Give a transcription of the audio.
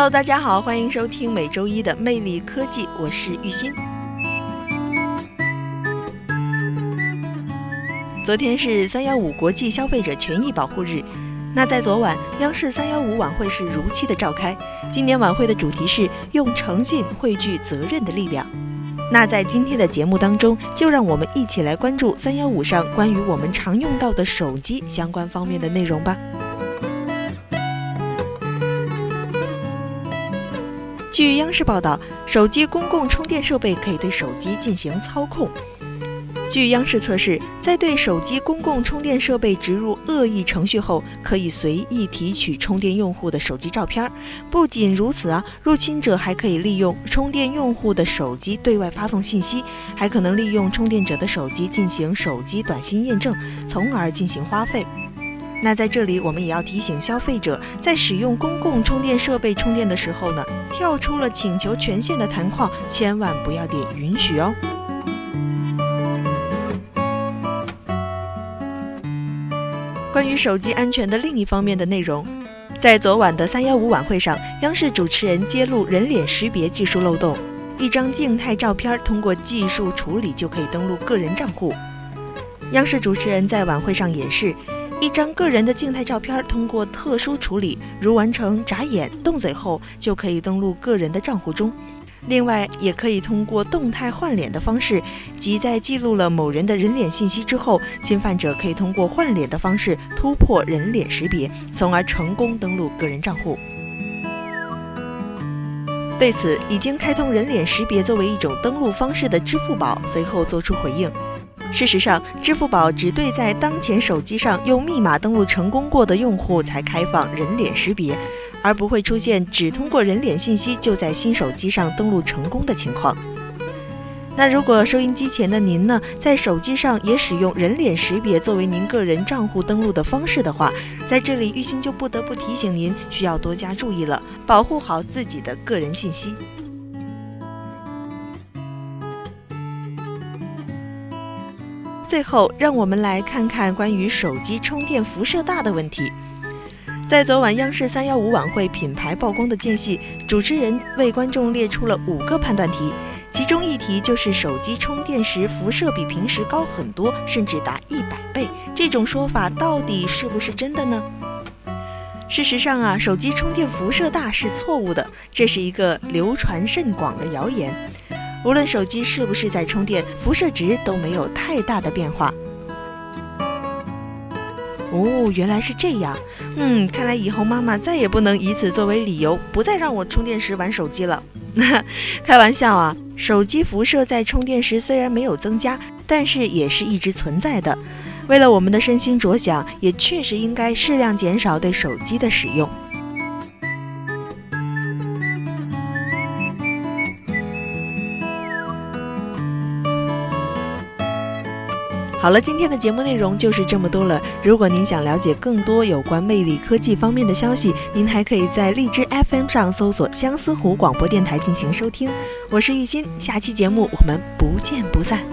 Hello，大家好，欢迎收听每周一的魅力科技，我是玉鑫。昨天是三幺五国际消费者权益保护日，那在昨晚，央视三幺五晚会是如期的召开。今年晚会的主题是用诚信汇聚责任的力量。那在今天的节目当中，就让我们一起来关注三幺五上关于我们常用到的手机相关方面的内容吧。据央视报道，手机公共充电设备可以对手机进行操控。据央视测试，在对手机公共充电设备植入恶意程序后，可以随意提取充电用户的手机照片。不仅如此啊，入侵者还可以利用充电用户的手机对外发送信息，还可能利用充电者的手机进行手机短信验证，从而进行花费。那在这里，我们也要提醒消费者，在使用公共充电设备充电的时候呢，跳出了请求权限的弹框，千万不要点允许哦。关于手机安全的另一方面的内容，在昨晚的三幺五晚会上，央视主持人揭露人脸识别技术漏洞，一张静态照片通过技术处理就可以登录个人账户。央视主持人在晚会上演示。一张个人的静态照片，通过特殊处理，如完成眨眼、动嘴后，就可以登录个人的账户中。另外，也可以通过动态换脸的方式，即在记录了某人的人脸信息之后，侵犯者可以通过换脸的方式突破人脸识别，从而成功登录个人账户。对此，已经开通人脸识别作为一种登录方式的支付宝随后作出回应。事实上，支付宝只对在当前手机上用密码登录成功过的用户才开放人脸识别，而不会出现只通过人脸信息就在新手机上登录成功的情况。那如果收音机前的您呢，在手机上也使用人脸识别作为您个人账户登录的方式的话，在这里玉鑫就不得不提醒您，需要多加注意了，保护好自己的个人信息。最后，让我们来看看关于手机充电辐射大的问题。在昨晚央视三幺五晚会品牌曝光的间隙，主持人为观众列出了五个判断题，其中一题就是手机充电时辐射比平时高很多，甚至达一百倍。这种说法到底是不是真的呢？事实上啊，手机充电辐射大是错误的，这是一个流传甚广的谣言。无论手机是不是在充电，辐射值都没有太大的变化。哦，原来是这样。嗯，看来以后妈妈再也不能以此作为理由，不再让我充电时玩手机了。开玩笑啊，手机辐射在充电时虽然没有增加，但是也是一直存在的。为了我们的身心着想，也确实应该适量减少对手机的使用。好了，今天的节目内容就是这么多了。如果您想了解更多有关魅力科技方面的消息，您还可以在荔枝 FM 上搜索相思湖广播电台进行收听。我是玉欣，下期节目我们不见不散。